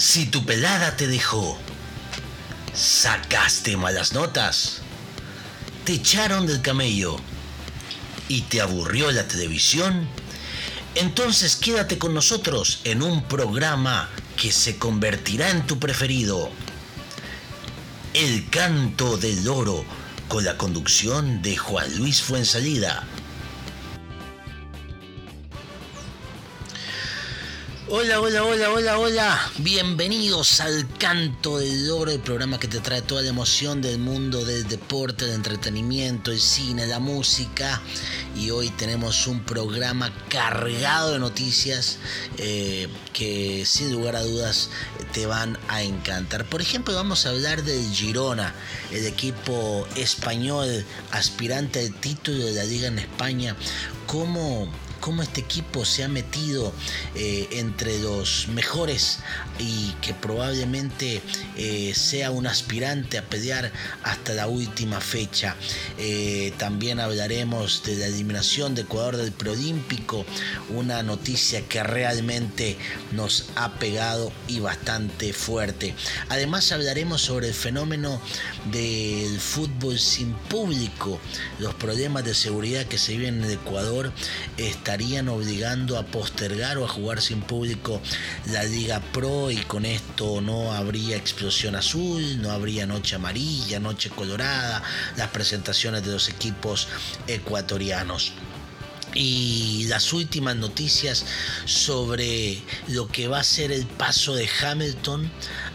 Si tu pelada te dejó, sacaste malas notas, te echaron del camello y te aburrió la televisión, entonces quédate con nosotros en un programa que se convertirá en tu preferido. El canto del oro con la conducción de Juan Luis Fuensalida. Hola, hola, hola, hola, hola. Bienvenidos al Canto del Oro, el programa que te trae toda la emoción del mundo del deporte, del entretenimiento, el cine, la música. Y hoy tenemos un programa cargado de noticias eh, que sin lugar a dudas te van a encantar. Por ejemplo, vamos a hablar del Girona, el equipo español aspirante al título de la liga en España. ¿Cómo cómo este equipo se ha metido eh, entre los mejores y que probablemente eh, sea un aspirante a pelear hasta la última fecha. Eh, también hablaremos de la eliminación de Ecuador del preolímpico, una noticia que realmente nos ha pegado y bastante fuerte. Además hablaremos sobre el fenómeno del fútbol sin público, los problemas de seguridad que se viven en Ecuador estarían obligando a postergar o a jugar sin público la Liga Pro y con esto no habría explosión azul, no habría noche amarilla, noche colorada, las presentaciones de los equipos ecuatorianos. Y las últimas noticias sobre lo que va a ser el paso de Hamilton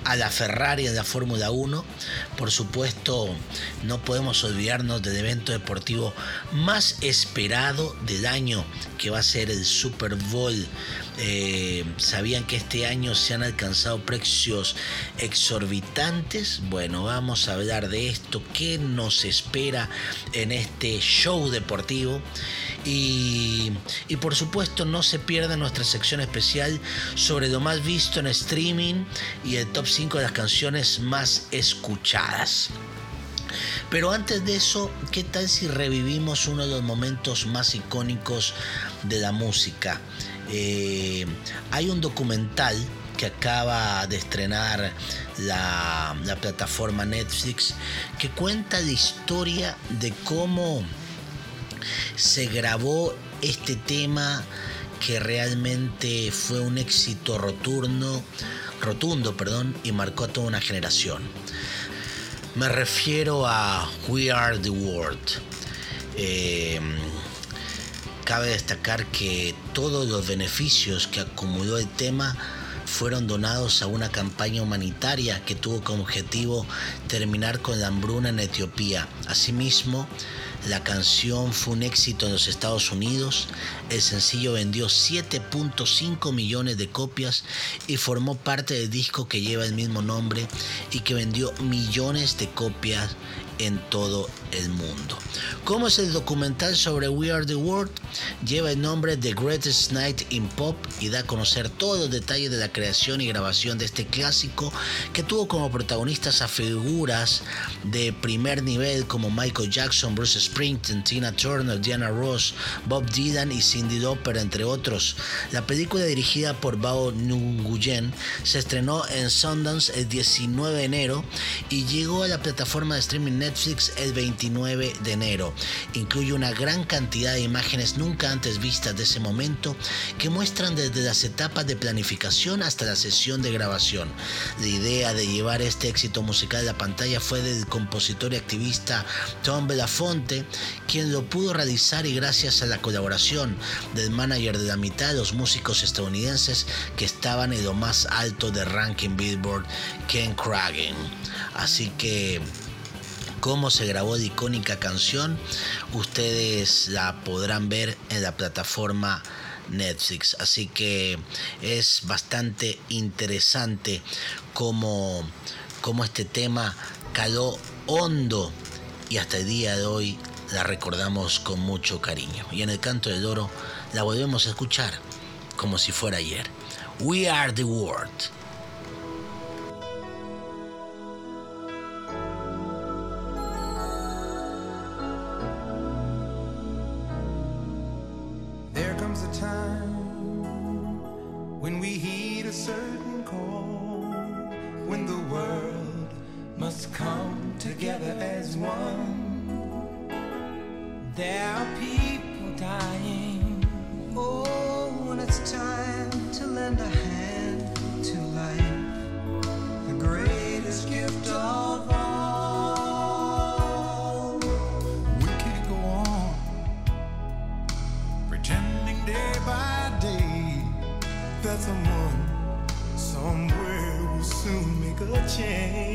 a la Ferrari en la Fórmula 1. Por supuesto, no podemos olvidarnos del evento deportivo más esperado del año, que va a ser el Super Bowl. Eh, ¿Sabían que este año se han alcanzado precios exorbitantes? Bueno, vamos a hablar de esto, qué nos espera en este show deportivo. Y, por supuesto no se pierda nuestra sección especial sobre lo más visto en streaming y el top 5 de las canciones más escuchadas. Pero antes de eso, ¿qué tal si revivimos uno de los momentos más icónicos de la música? Eh, hay un documental que acaba de estrenar la plataforma Netflix que cuenta la historia de cómo se grabó este tema que realmente fue un éxito rotundo, rotundo perdón, y marcó a toda una generación. Me refiero a We Are the World. Eh, cabe destacar que todos los beneficios que acumuló el tema fueron donados a una campaña humanitaria que tuvo como objetivo terminar con la hambruna en Etiopía. Asimismo, la canción fue un éxito en los Estados Unidos. El sencillo vendió 7.5 millones de copias y formó parte del disco que lleva el mismo nombre y que vendió millones de copias en todo el mundo. ¿Cómo es el documental sobre We Are the World? Lleva el nombre The Greatest Night in Pop y da a conocer todos los detalles de la creación y grabación de este clásico que tuvo como protagonistas a figuras de primer nivel como Michael Jackson, Bruce Springsteen, Tina Turner, Diana Ross, Bob Dylan y Cindy Lauper, entre otros. La película dirigida por Bao Nguyen se estrenó en Sundance el 19 de enero y llegó a la plataforma de streaming Netflix el 29 de enero. Incluye una gran cantidad de imágenes nunca antes vistas de ese momento que muestran desde las etapas de planificación hasta la sesión de grabación. La idea de llevar este éxito musical a la pantalla fue del compositor y activista Tom Belafonte, quien lo pudo realizar y gracias a la colaboración del manager de la mitad de los músicos estadounidenses que estaban en lo más alto de ranking Billboard, Ken Kragen. Así que cómo se grabó la icónica canción, ustedes la podrán ver en la plataforma Netflix. Así que es bastante interesante cómo, cómo este tema caló hondo y hasta el día de hoy la recordamos con mucho cariño. Y en el canto del oro la volvemos a escuchar como si fuera ayer. We are the world. when we heed a certain call. Let's come together as one. There are people dying. Oh, and it's time to lend a hand to life. The greatest gift of all. We can't go on pretending day by day that someone somewhere will soon make a change.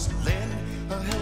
was laying her head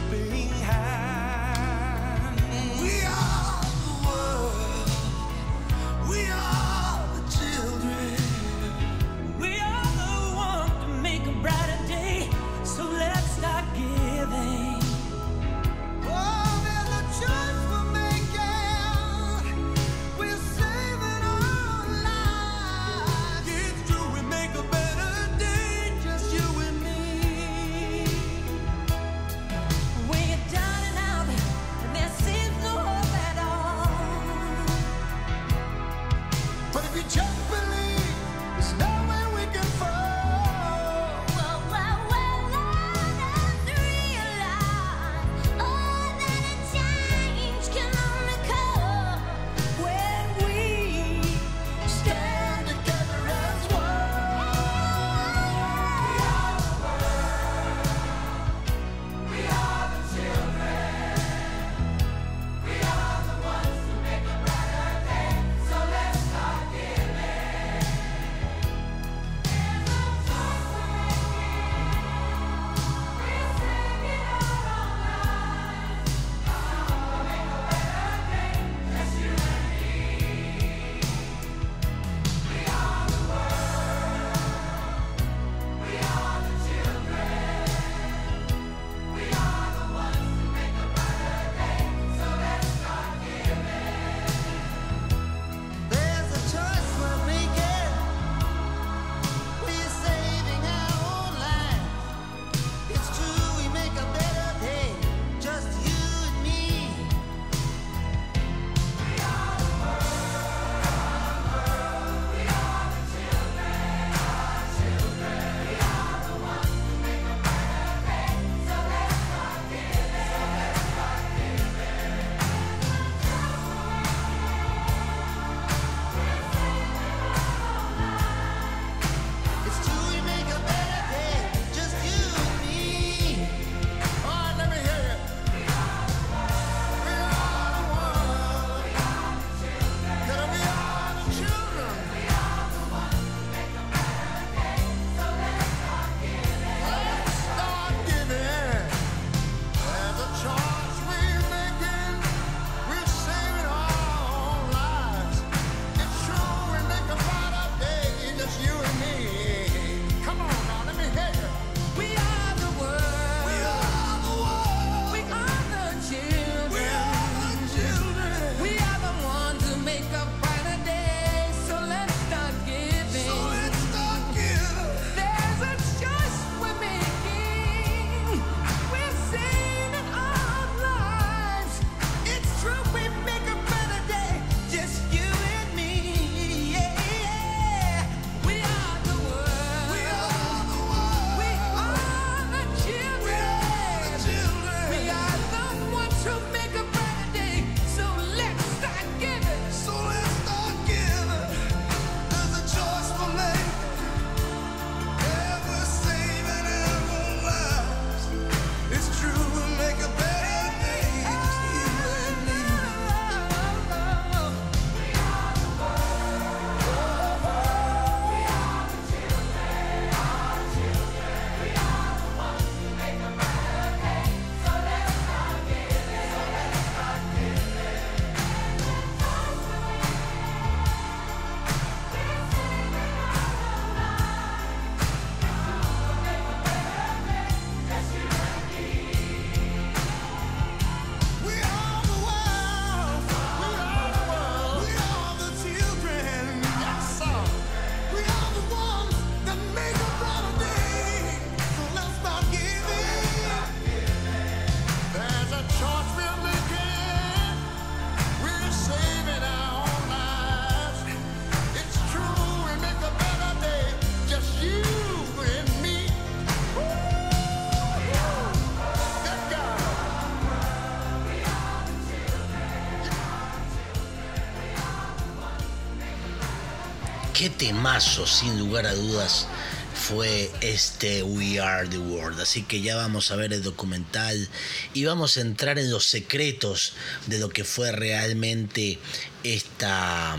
qué temazo, sin lugar a dudas, fue este We Are the World. Así que ya vamos a ver el documental y vamos a entrar en los secretos de lo que fue realmente esta,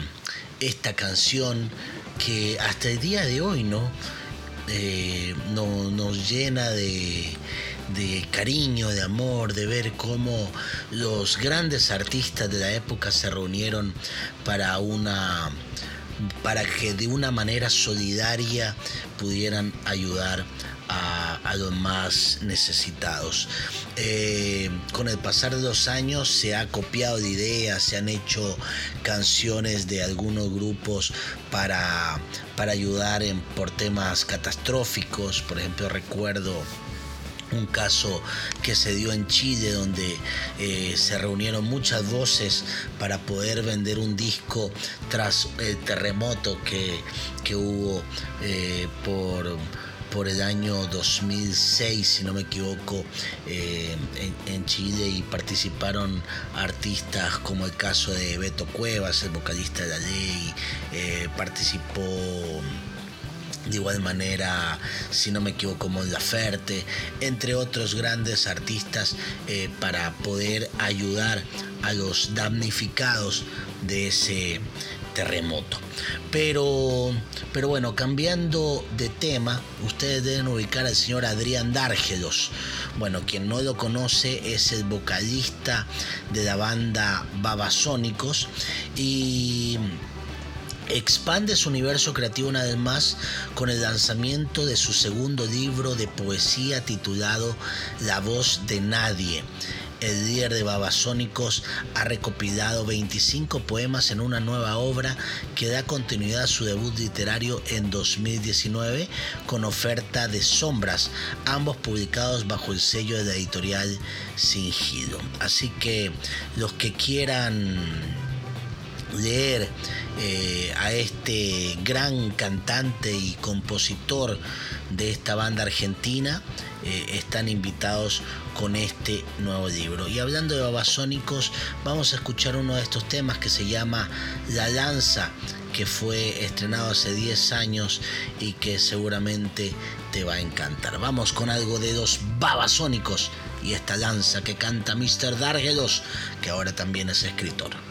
esta canción que hasta el día de hoy, ¿no? Eh, no- nos llena de, de cariño, de amor, de ver cómo los grandes artistas de la época se reunieron para una para que de una manera solidaria pudieran ayudar a, los más necesitados. Eh, con el pasar de los años se ha copiado de ideas, se han hecho canciones de algunos grupos para, para ayudar en, por temas catastróficos. Por ejemplo, recuerdo un caso que se dio en Chile donde eh, se reunieron muchas voces para poder vender un disco tras el terremoto que, que hubo eh, por por el año 2006, si no me equivoco, eh, en, Chile y participaron artistas como el caso de Beto Cuevas, el vocalista de la ley, participó de igual manera, si no me equivoco, Mon Laferte, entre otros grandes artistas, eh, para poder ayudar a los damnificados de ese terremoto. Pero, pero bueno, cambiando de tema, ustedes deben ubicar al señor Adrián Dárgelos. Bueno, quien no lo conoce es el vocalista de la banda Babasónicos y expande su universo creativo una vez más con el lanzamiento de su segundo libro de poesía titulado La voz de nadie. El líder de Babasónicos ha recopilado 25 poemas en una nueva obra que da continuidad a su debut literario en 2019 con oferta de Sombras, ambos publicados bajo el sello de la editorial Singido. Así que los que quieran leer eh, a este gran cantante y compositor de esta banda argentina eh, están invitados con este nuevo libro. Y hablando de babasónicos, vamos a escuchar uno de estos temas que se llama La Lanza, que fue estrenado hace 10 años y que seguramente te va a encantar. Vamos con algo de los babasónicos y esta lanza que canta Mr. Dargelos, que ahora también es escritor.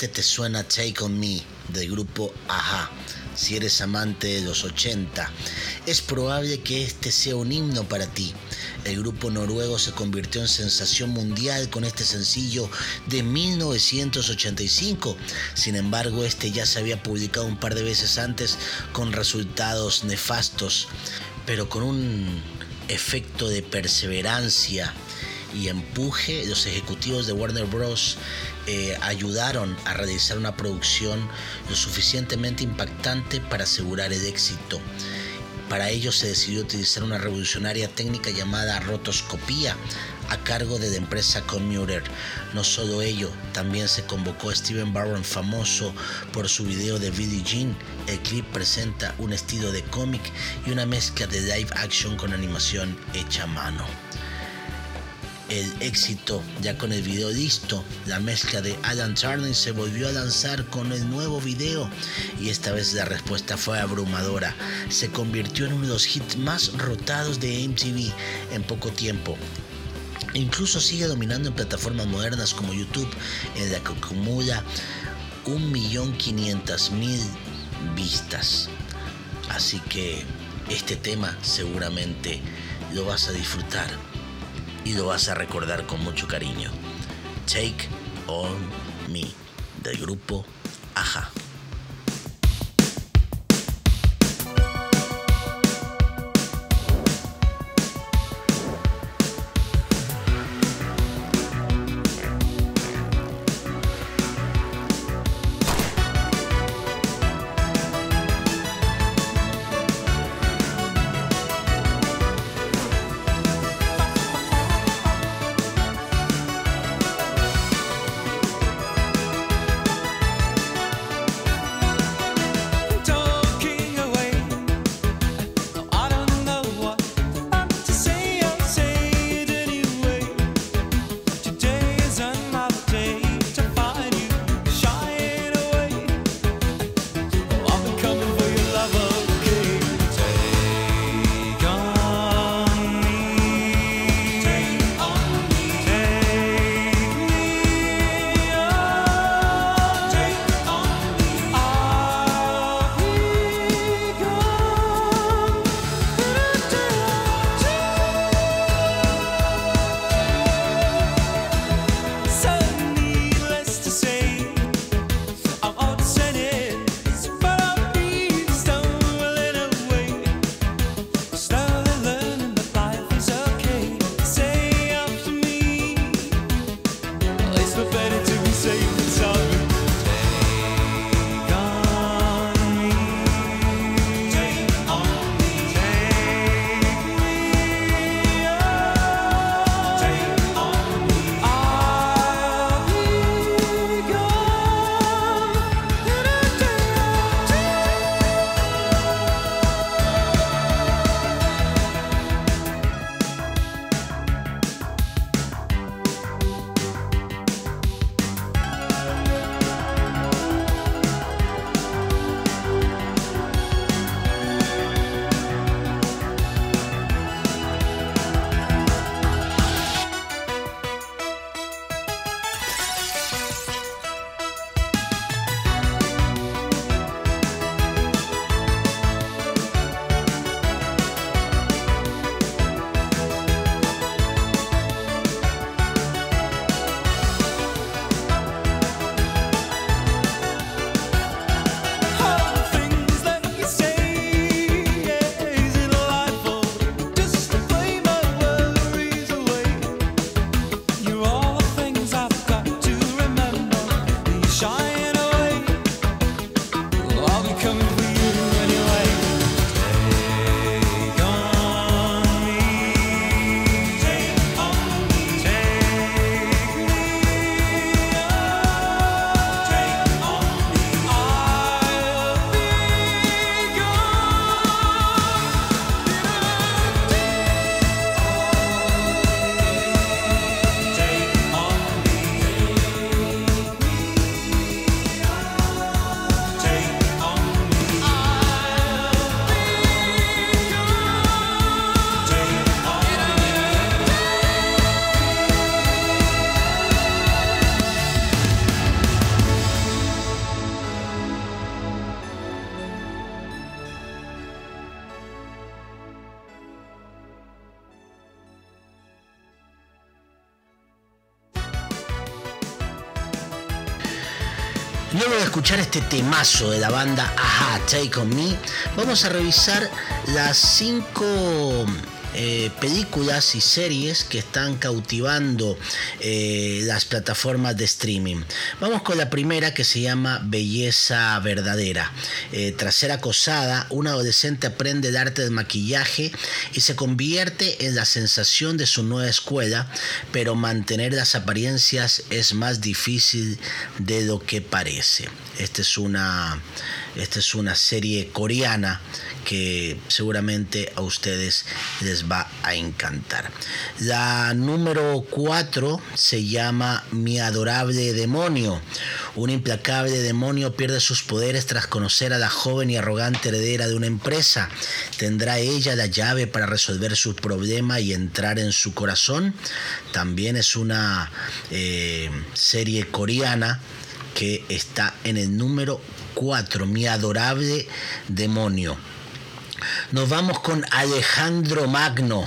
Seguramente te suena Take On Me del grupo Aja. Si eres amante de los 80, es probable que este sea un himno para ti. El grupo noruego se convirtió en sensación mundial con este sencillo de 1985. Sin embargo, este ya se había publicado un par de veces antes con resultados nefastos, pero con un efecto de perseverancia y empuje, los ejecutivos de Warner Bros. Eh, ayudaron a realizar una producción lo suficientemente impactante para asegurar el éxito. Para ello se decidió utilizar una revolucionaria técnica llamada rotoscopía a cargo de la empresa Commuter. No solo ello, también se convocó a Steven Barron, famoso por su video de Billie Jean. El clip presenta un estilo de cómic y una mezcla de live action con animación hecha a mano el éxito ya con el video listo. La mezcla de Alan Turner se volvió a lanzar con el nuevo video y esta vez la respuesta fue abrumadora. Se convirtió en uno de los hits más rotados de MTV en poco tiempo. Incluso sigue dominando en plataformas modernas como YouTube, en la que acumula 1.500.000 vistas. Así que este tema seguramente lo vas a disfrutar y lo vas a recordar con mucho cariño. Take on Me del grupo Aja. Este temazo de la banda Aha, Take On Me, vamos a revisar las cinco eh, películas y series que están cautivando eh, las plataformas de streaming. Vamos con la primera que se llama Belleza Verdadera. Eh, tras ser acosada, una adolescente aprende el arte del maquillaje y se convierte en la sensación de su nueva escuela, pero mantener las apariencias es más difícil de lo que parece. Esta es una, esta es una serie coreana que seguramente a ustedes les va a encantar. La número 4 se llama Mi adorable demonio. Un implacable demonio pierde sus poderes tras conocer a la joven y arrogante heredera de una empresa. ¿Tendrá ella la llave para resolver su problema y entrar en su corazón? También es una eh, serie coreana que está en el número 4, Mi adorable demonio. Nos vamos con Alejandro Magno.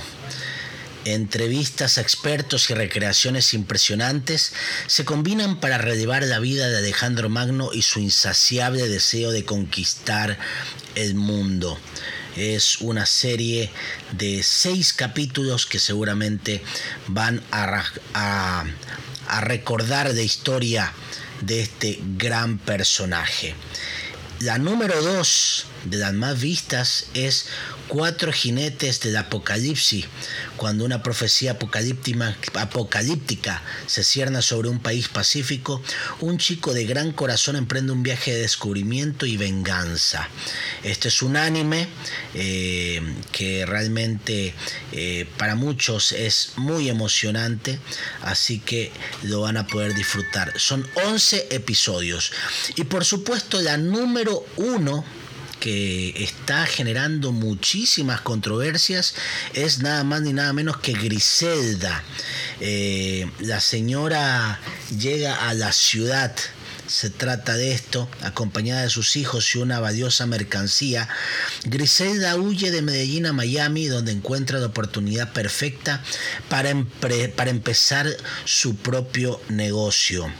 Entrevistas a expertos y recreaciones impresionantes se combinan para relevar la vida de Alejandro Magno y su insaciable deseo de conquistar el mundo. Es una serie de seis capítulos que seguramente van a, a, recordar la historia de este gran personaje. La número dos de las más vistas es Cuatro jinetes del apocalipsis, cuando una profecía apocalíptica, se cierna sobre un país pacífico, un chico de gran corazón emprende un viaje de descubrimiento y venganza. Este es un anime eh, que realmente eh, para muchos es muy emocionante, así que lo van a poder disfrutar. Son 11 episodios. Y por supuesto la número uno que está generando muchísimas controversias es nada más ni nada menos que Griselda. Eh, la señora llega a la ciudad se trata de esto, acompañada de sus hijos y una valiosa mercancía, Griselda huye de Medellín a Miami, donde encuentra la oportunidad perfecta para, para empezar su propio negocio.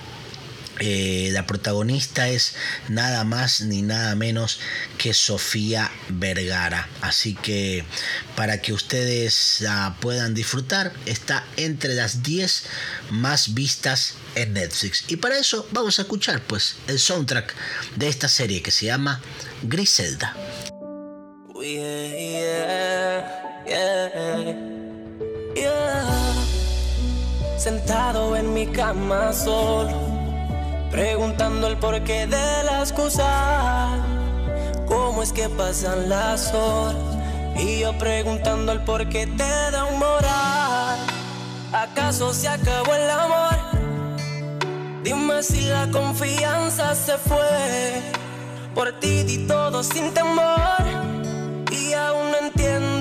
Eh, la protagonista es nada más ni nada menos que Sofía Vergara. Así que para que ustedes la puedan disfrutar, está entre las 10 más vistas en Netflix. Y para eso vamos a escuchar pues el soundtrack de esta serie que se llama Griselda. Sentado en mi cama solo Preguntando el porqué de las cosas, cómo es que pasan las horas. Y yo preguntando el porqué te da un moral. ¿Acaso se acabó el amor? Dime si la confianza se fue. Por ti di todo sin temor. Y aún no entiendo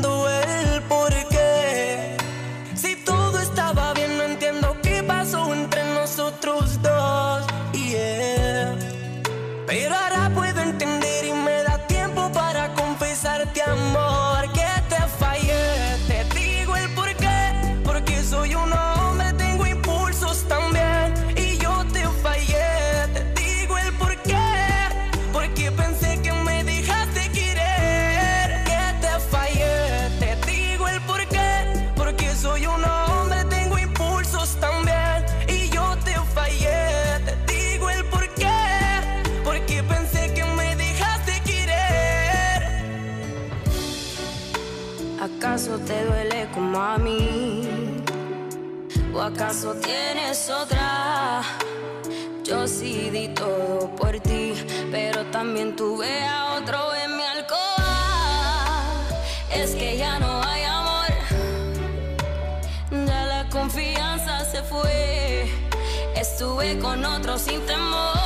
¿Acaso te duele como a mí? ¿O acaso tienes otra? Yo sí di todo por ti, pero también tuve a otro en mi alcoba. Es que ya no hay amor, ya la confianza se fue. Estuve con otro sin temor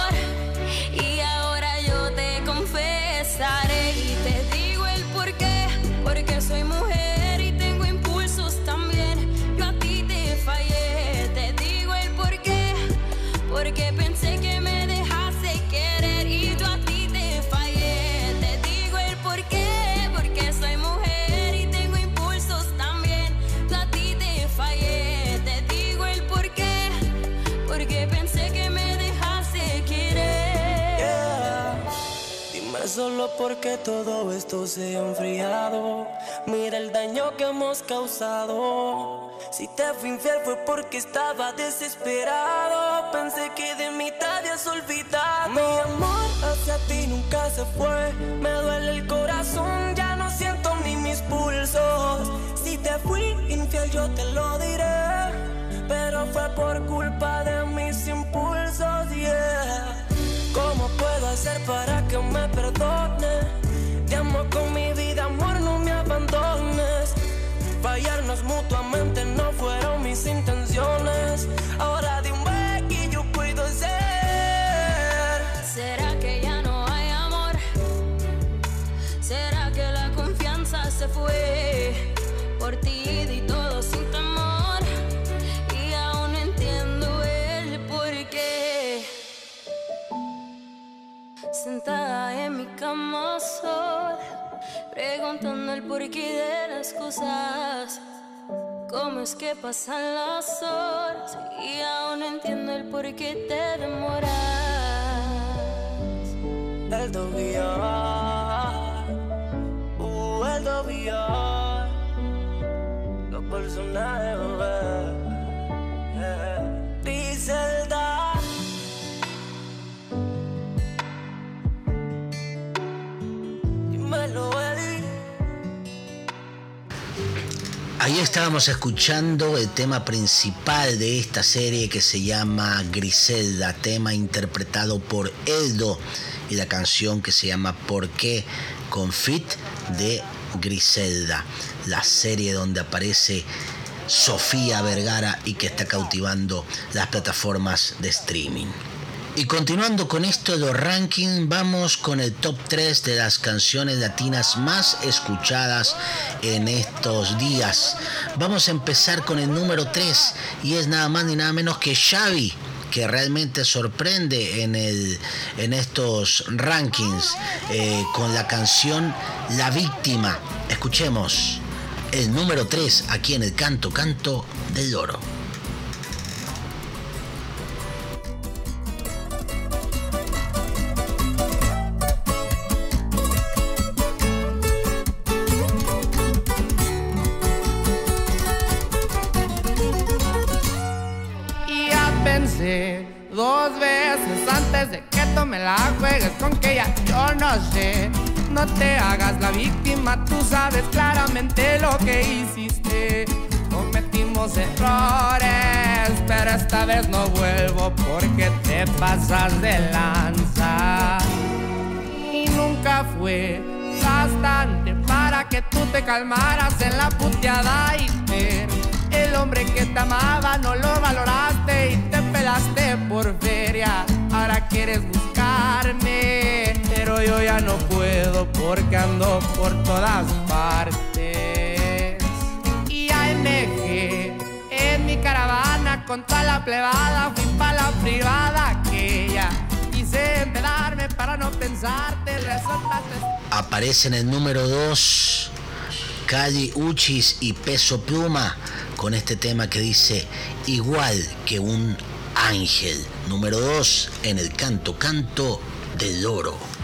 porque todo esto se ha enfriado. Mira el daño que hemos causado. Si te fui infiel fue porque estaba desesperado. Pensé que de mí te habías olvidado. Mi amor hacia ti nunca se fue. Me duele el corazón, ya no siento ni mis pulsos. Si te fui infiel, yo te lo diré. Pero fue por culpa de preguntando el porqué de las cosas. ¿Cómo es que pasan las horas y aún no entiendo el por qué te demoras? El dobillar, uh, el dobillar, los personajes, Ahí estábamos escuchando el tema principal de esta serie que se llama Griselda, tema interpretado por Eldo y la canción que se llama ¿Por qué? con fit de Griselda, la serie donde aparece Sofía Vergara y que está cautivando las plataformas de streaming. Y continuando con esto de los rankings, vamos con el top 3 de las canciones latinas más escuchadas en estos días. Vamos a empezar con el número 3 y es nada más ni nada menos que Xavi que realmente sorprende en, el, en estos rankings eh, con la canción La Víctima. Escuchemos el número 3 aquí en el Canto Canto del Oro. Te pasas de lanza. Y nunca fue bastante para que tú te calmaras en la puteada y ver el hombre que te amaba no lo valoraste y te pelaste por feria. Ahora quieres buscarme, pero yo ya no puedo porque ando por todas partes. Caravana con toda la plebada fui pa' la privada aquella. Quise empedarme para no pensarte, resultaste Aparece en el número 2 Cali Uchis y Peso Pluma con este tema que dice igual que un ángel. Número 2 en el canto canto del oro.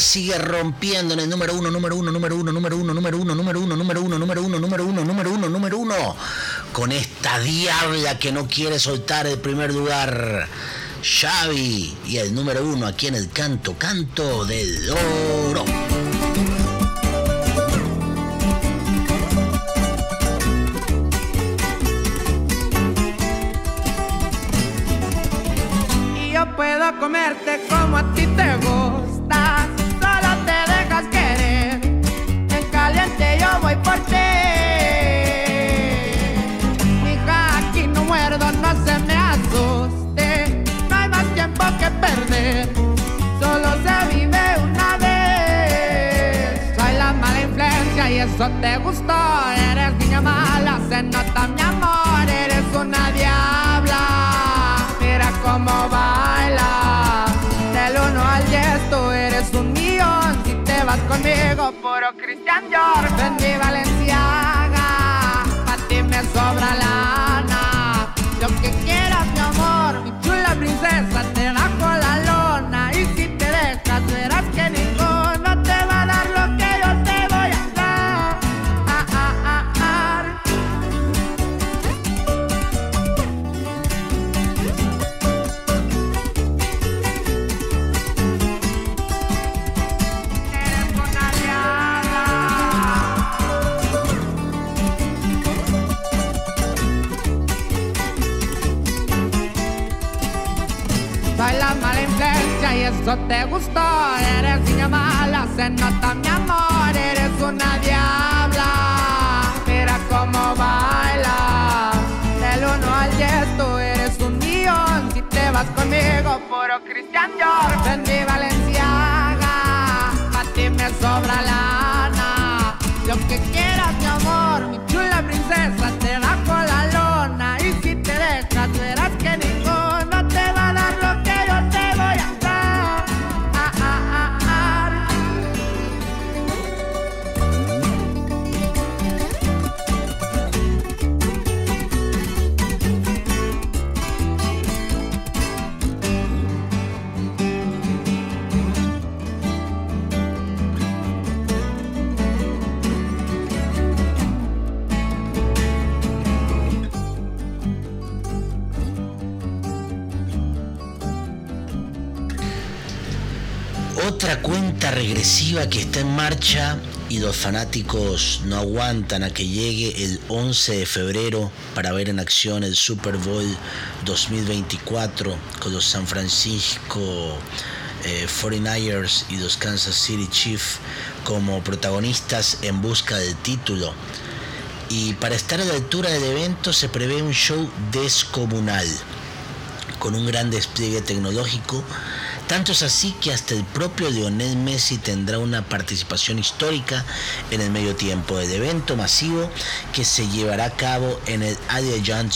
Sigue rompiendo en el número 1, número 1, número 1, número 1, número 1, número 1, número 1, número 1, número 1, número 1, número 1. Con esta diabla que no quiere soltar el primer lugar. Xavi y el número 1 aquí en el canto, canto del oro. Eso te gustó. Eres niña mala, se nota mi amor. Eres una diabla. Mira cómo baila. Del 1 al 10 tú eres un millón. Si te vas conmigo, puro Christian Dior. Ven mi Valenciaga. A ti me sobra lana. Lo que quieras, mi amor. Mi chula princesa, eso te gustó. Eres niña mala, se nota mi amor. Eres una diabla. Mira cómo baila. Del 1 al 10 tú eres un millón. Si te vas conmigo, puro Christian Dior. Ven mi Valenciaga. A ti me sobra lana. Lo que quieras, mi amor. Otra cuenta regresiva que está en marcha y los fanáticos no aguantan a que llegue el 11 de febrero para ver en acción el Super Bowl 2024 con los San Francisco eh, 49ers y los Kansas City Chiefs como protagonistas en busca del título. Y para estar a la altura del evento se prevé un show descomunal con un gran despliegue tecnológico. Tanto es así que hasta el propio Lionel Messi tendrá una participación histórica en el medio tiempo del evento masivo que se llevará a cabo en el Allegiant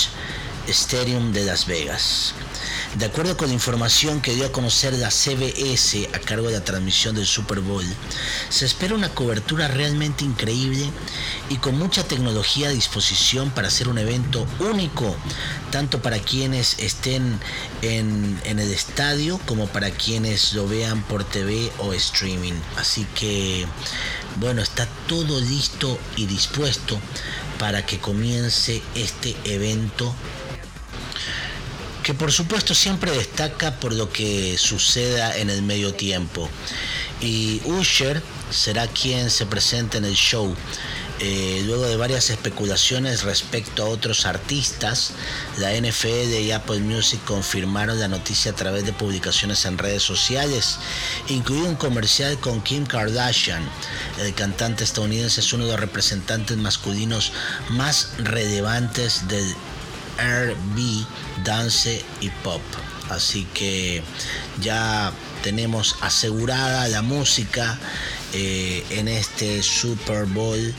Stadium de Las Vegas. De acuerdo con la información que dio a conocer la CBS a cargo de la transmisión del Super Bowl, se espera una cobertura realmente increíble y con mucha tecnología a disposición para hacer un evento único, tanto para quienes estén en, el estadio como para quienes lo vean por TV o streaming. Así que, bueno, está todo listo y dispuesto para que comience este evento que por supuesto siempre destaca por lo que suceda en el medio tiempo. Y Usher será quien se presente en el show. Eh, luego de varias especulaciones respecto a otros artistas, la NFL y Apple Music confirmaron la noticia a través de publicaciones en redes sociales, incluido un comercial con Kim Kardashian. El cantante estadounidense es uno de los representantes masculinos más relevantes del R&B, dance y pop. Así que ya tenemos asegurada la música eh, en este Super Bowl.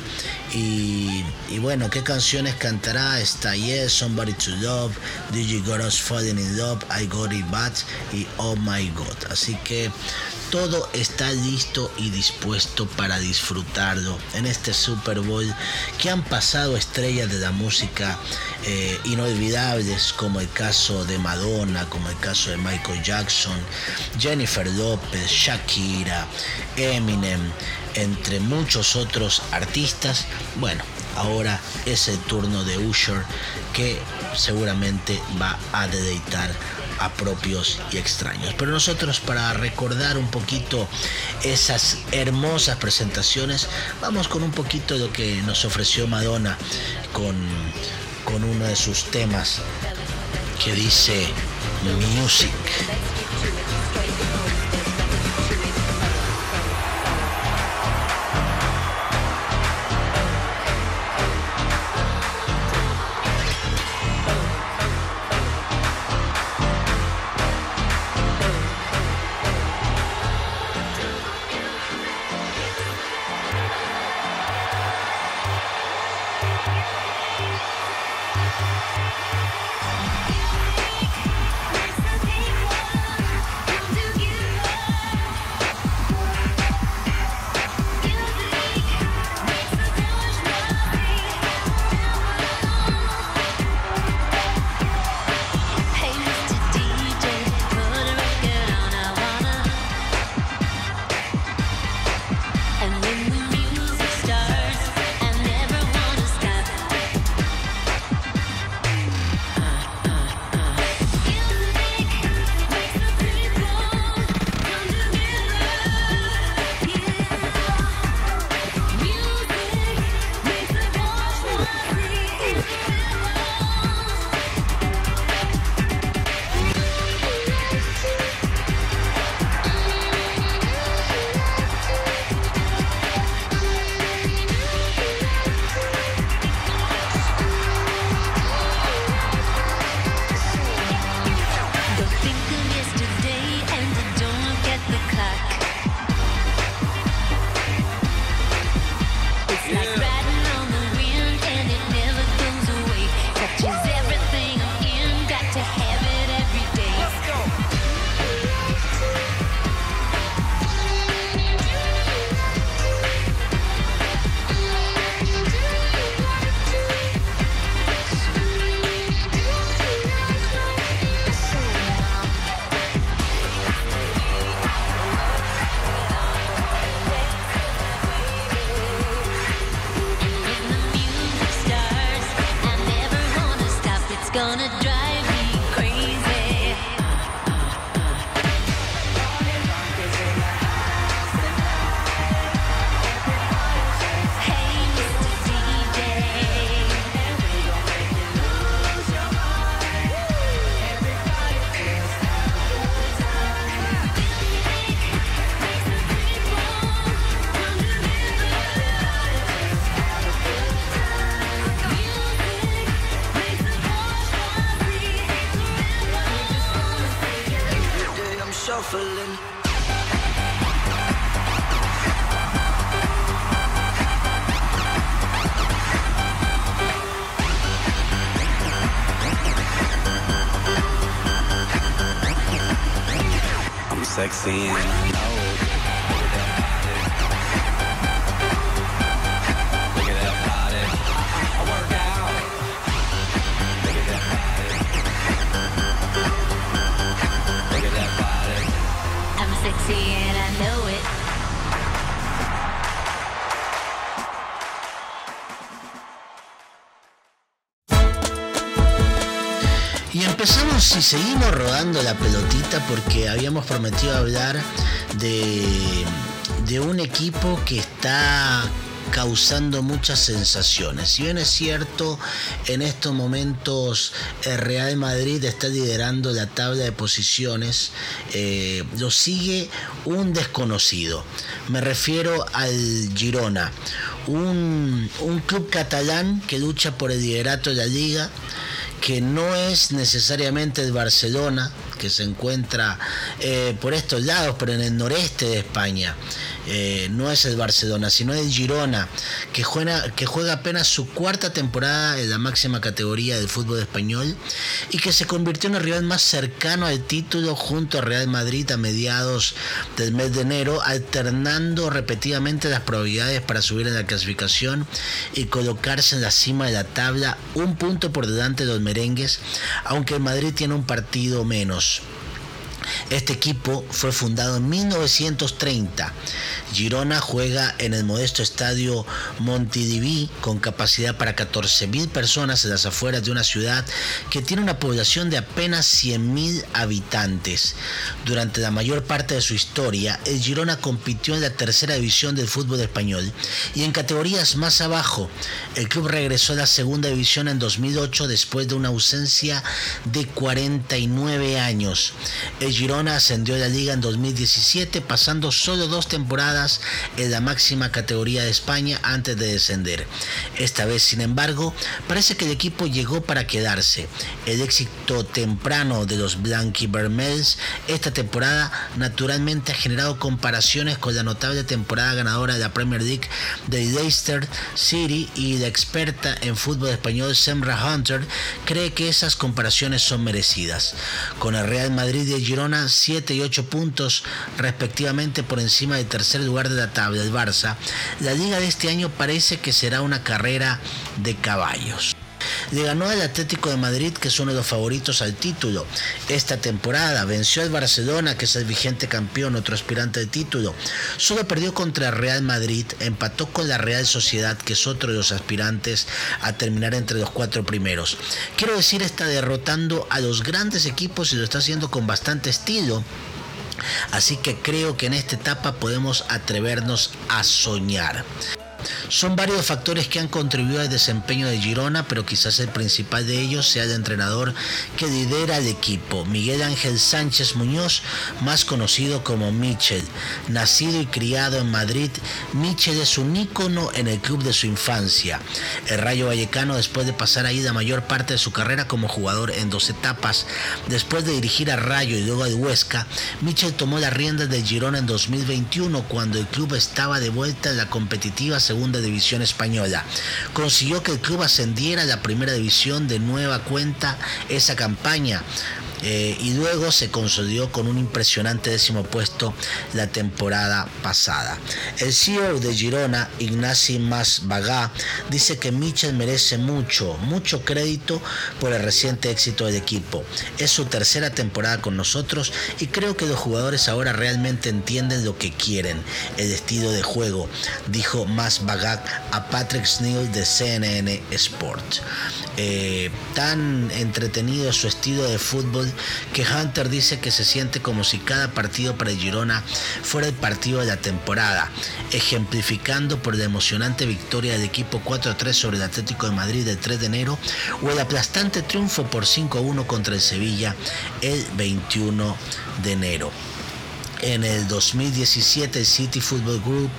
Y, bueno, ¿qué canciones cantará? Está Yes, Somebody to Love, Did You Got Us Falling in Love, I Got It Bad y Oh My God. Así que todo está listo y dispuesto para disfrutarlo en este Super Bowl que han pasado estrellas de la música eh, inolvidables como el caso de Madonna, como el caso de Michael Jackson, Jennifer López, Shakira, Eminem, entre muchos otros artistas. Bueno, ahora es el turno de Usher que seguramente va a deleitar a propios y extraños. Pero nosotros para recordar un poquito esas hermosas presentaciones, vamos con un poquito de lo que nos ofreció Madonna con, con uno de sus temas que dice Music. Rodando la pelotita porque habíamos prometido hablar de, de un equipo que está causando muchas sensaciones. Si bien es cierto, en estos momentos el Real Madrid está liderando la tabla de posiciones, eh, lo sigue un desconocido. Me refiero al Girona, un, un club catalán que lucha por el liderato de la liga que no es necesariamente el Barcelona, que se encuentra eh, por estos lados, pero en el noreste de España. Eh, no es el Barcelona, sino el Girona, que juega, apenas su cuarta temporada en la máxima categoría del fútbol español y que se convirtió en el rival más cercano al título junto a Real Madrid a mediados del mes de enero, alternando repetidamente las probabilidades para subir en la clasificación y colocarse en la cima de la tabla, un punto por delante de los merengues, aunque el Madrid tiene un partido menos. Este equipo fue fundado en 1930. Girona juega en el modesto estadio Montilivi con capacidad para 14.000 personas en las afueras de una ciudad que tiene una población de apenas 100.000 habitantes. Durante la mayor parte de su historia, el Girona compitió en la tercera división del fútbol español y en categorías más abajo. El club regresó a la segunda división en 2008 después de una ausencia de 49 años. Girona ascendió a la liga en 2017 pasando solo dos temporadas en la máxima categoría de España antes de descender. Esta vez, sin embargo, parece que el equipo llegó para quedarse. El éxito temprano de los Blanqui-Vermells esta temporada naturalmente ha generado comparaciones con la notable temporada ganadora de la Premier League de Leicester City y la experta en fútbol español Semra Hunter cree que esas comparaciones son merecidas. Con el Real Madrid y el Girona 7 y 8 puntos respectivamente por encima del tercer lugar de la tabla, el Barça, la liga de este año parece que será una carrera de caballos. Le ganó al Atlético de Madrid, que es uno de los favoritos al título. Esta temporada venció al Barcelona, que es el vigente campeón, otro aspirante al título. Solo perdió contra Real Madrid, empató con la Real Sociedad, que es otro de los aspirantes a terminar entre los cuatro primeros. Quiero decir, está derrotando a los grandes equipos y lo está haciendo con bastante estilo. Así que creo que en esta etapa podemos atrevernos a soñar. Son varios factores que han contribuido al desempeño de Girona, pero quizás el principal de ellos sea el entrenador que lidera el equipo, Miguel Ángel Sánchez Muñoz, más conocido como Michel. Nacido y criado en Madrid, Michel es un ícono en el club de su infancia. El Rayo Vallecano, después de pasar ahí la mayor parte de su carrera como jugador en dos etapas, después de dirigir a Rayo y luego al Huesca, Michel tomó las riendas del Girona en 2021 cuando el club estaba de vuelta en la competitiva segunda división española. Consiguió que el club ascendiera a la primera división de nueva cuenta esa campaña. Eh, y luego se consolidó con un impresionante décimo puesto la temporada pasada. El CEO de Girona, Ignasi Masbagá, dice que Michel merece mucho, mucho crédito por el reciente éxito del equipo. Es su tercera temporada con nosotros y creo que los jugadores ahora realmente entienden lo que quieren, el estilo de juego, dijo Masbagá a Patrick Sneal de CNN Sports. Eh, tan entretenido su estilo de fútbol que Hunter dice que se siente como si cada partido para Girona fuera el partido de la temporada, ejemplificando por la emocionante victoria del equipo 4-3 sobre el Atlético de Madrid el 3 de enero o el aplastante triunfo por 5-1 contra el Sevilla el 21 de enero. En el 2017 el City Football Group,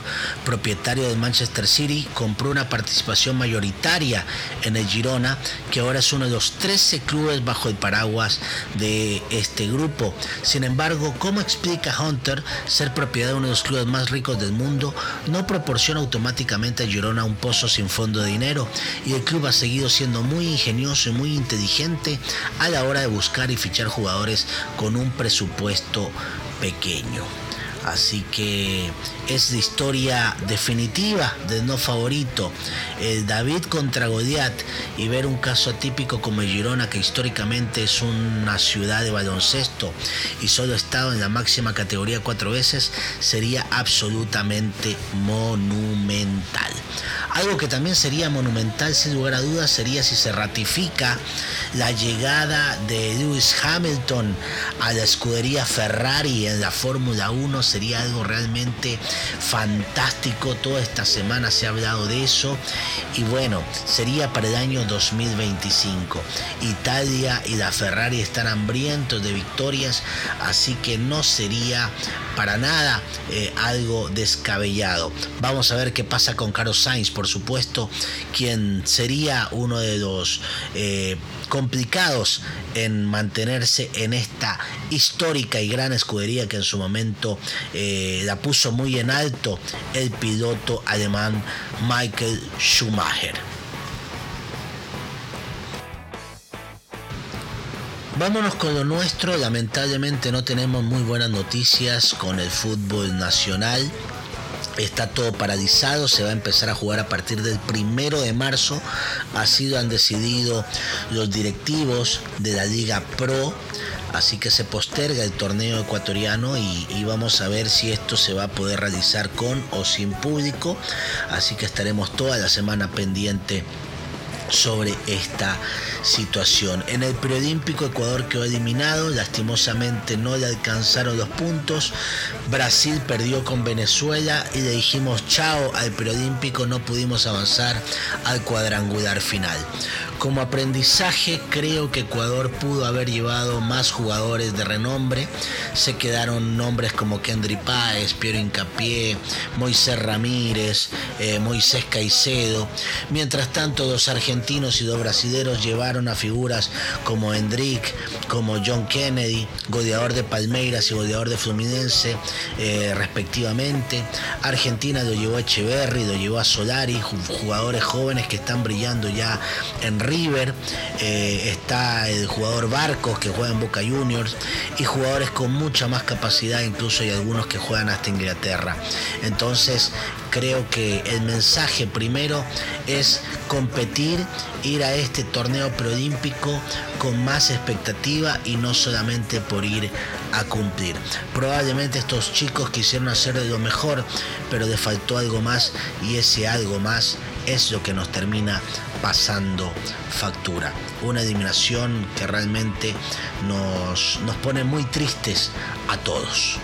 propietario del Manchester City, compró una participación mayoritaria en el Girona, que ahora es uno de los 13 clubes bajo el paraguas de este grupo. Sin embargo, ¿cómo explica Hunter ser propiedad de uno de los clubes más ricos del mundo? No proporciona automáticamente a Girona un pozo sin fondo de dinero y el club ha seguido siendo muy ingenioso y muy inteligente a la hora de buscar y fichar jugadores con un presupuesto pequeño. Así que es la historia definitiva del no favorito. El David contra Goliat y ver un caso atípico como Girona, que históricamente es una ciudad de baloncesto y solo ha estado en la máxima categoría cuatro veces, sería absolutamente monumental. Algo que también sería monumental sin lugar a dudas sería si se ratifica la llegada de Lewis Hamilton a la escudería Ferrari en la Fórmula 1 sería algo realmente fantástico. Toda esta semana se ha hablado de eso y bueno, sería para el año 2025. Italia y la Ferrari están hambrientos de victorias, así que no sería para nada eh, algo descabellado. Vamos a ver qué pasa con Carlos Sainz, por supuesto, quien sería uno de los eh, complicados en mantenerse en esta histórica y gran escudería que en su momento eh, la puso muy en alto el piloto alemán Michael Schumacher. Vámonos con lo nuestro, lamentablemente no tenemos muy buenas noticias con el fútbol nacional. Está todo paralizado, se va a empezar a jugar a partir del primero de marzo. Así lo han decidido los directivos de la Liga Pro. Así que se posterga el torneo ecuatoriano y, vamos a ver si esto se va a poder realizar con o sin público. Así que estaremos toda la semana pendiente sobre esta situación. En el preolímpico Ecuador quedó eliminado, lastimosamente no le alcanzaron los puntos. Brasil perdió con Venezuela y le dijimos chao al preolímpico, no pudimos avanzar al cuadrangular final. Como aprendizaje creo que Ecuador pudo haber llevado más jugadores de renombre. Se quedaron nombres como Kendry Páez, Piero Incapié, Moisés Ramírez, eh, Moisés Caicedo. Mientras tanto, dos argentinos y dos brasileños llevaron a figuras como Hendrick, como John Kennedy, goleador de Palmeiras y goleador de Fluminense, eh, respectivamente. Argentina lo llevó a Echeverry, lo llevó a Solari, ju- jugadores jóvenes que están brillando ya en River. Eh, está el jugador Barcos que juega en Boca Juniors y jugadores con mucha más capacidad, incluso hay algunos que juegan hasta Inglaterra. Entonces, creo que el mensaje primero es competir, ir a este torneo preolímpico con más expectativa y no solamente por ir a cumplir. Probablemente estos chicos quisieron hacer de lo mejor, pero les faltó algo más y ese algo más es lo que nos termina pasando factura. Una eliminación que realmente nos, nos pone muy tristes a todos.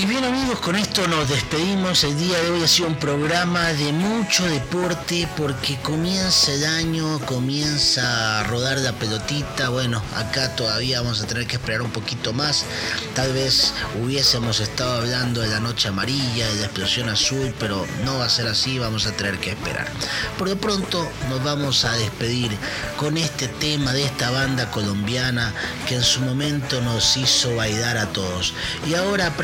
Y bien amigos, con esto nos despedimos. El día de hoy ha sido un programa de mucho deporte porque comienza el año, comienza a rodar la pelotita. Bueno, acá todavía vamos a tener que esperar un poquito más. Tal vez hubiésemos estado hablando de la noche amarilla, de la explosión azul, pero no va a ser así, vamos a tener que esperar. Por lo pronto nos vamos a despedir con este tema de esta banda colombiana que en su momento nos hizo bailar a todos. Y ahora ha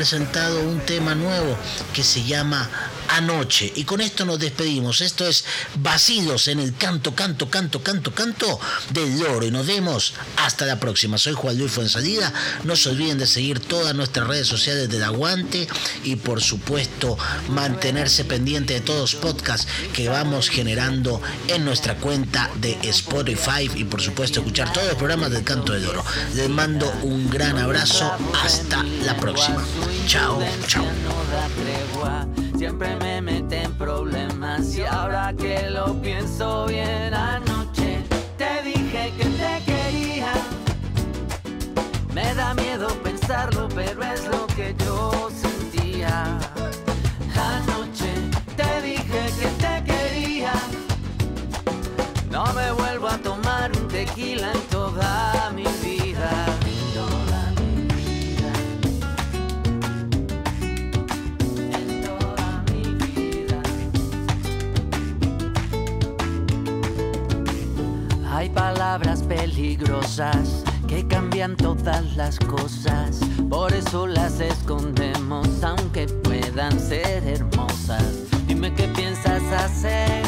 un tema nuevo que se llama Anoche. Y con esto nos despedimos. Esto es Vacíos en el canto, canto, canto, canto, canto del loro. Y nos vemos hasta la próxima. Soy Juan Luis Fuensalida. No se olviden de seguir todas nuestras redes sociales del Aguante y por supuesto mantenerse pendiente de todos los podcasts que vamos generando en nuestra cuenta de Spotify y por supuesto escuchar todos los programas del Canto del Oro. Les mando un gran abrazo. Hasta la próxima. Chao, chao. Siempre me mete en problemas y ahora que lo pienso bien anoche te dije que te quería. Me da miedo pensarlo, pero es lo que yo sentía. Peligrosas que cambian todas las cosas. Por eso las escondemos, aunque puedan ser hermosas. Dime qué piensas hacer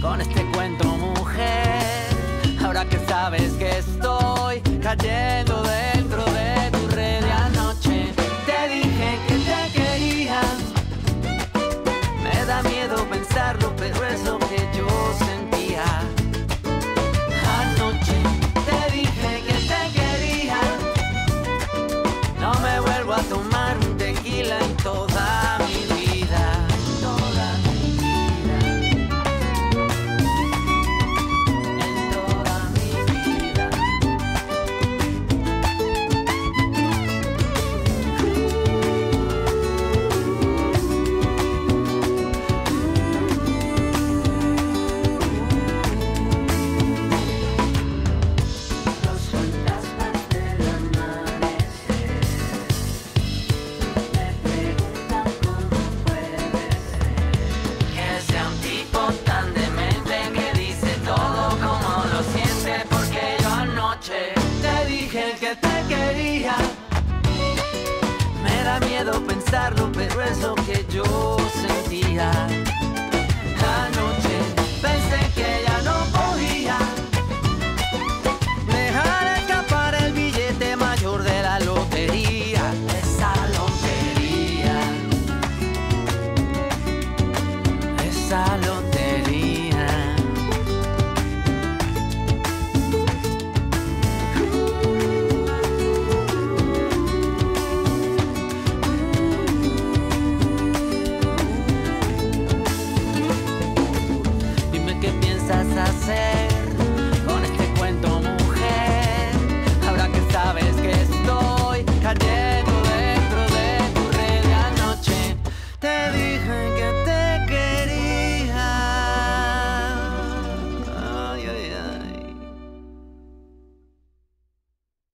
con este cuento, mujer. Ahora que sabes que estoy cayendo de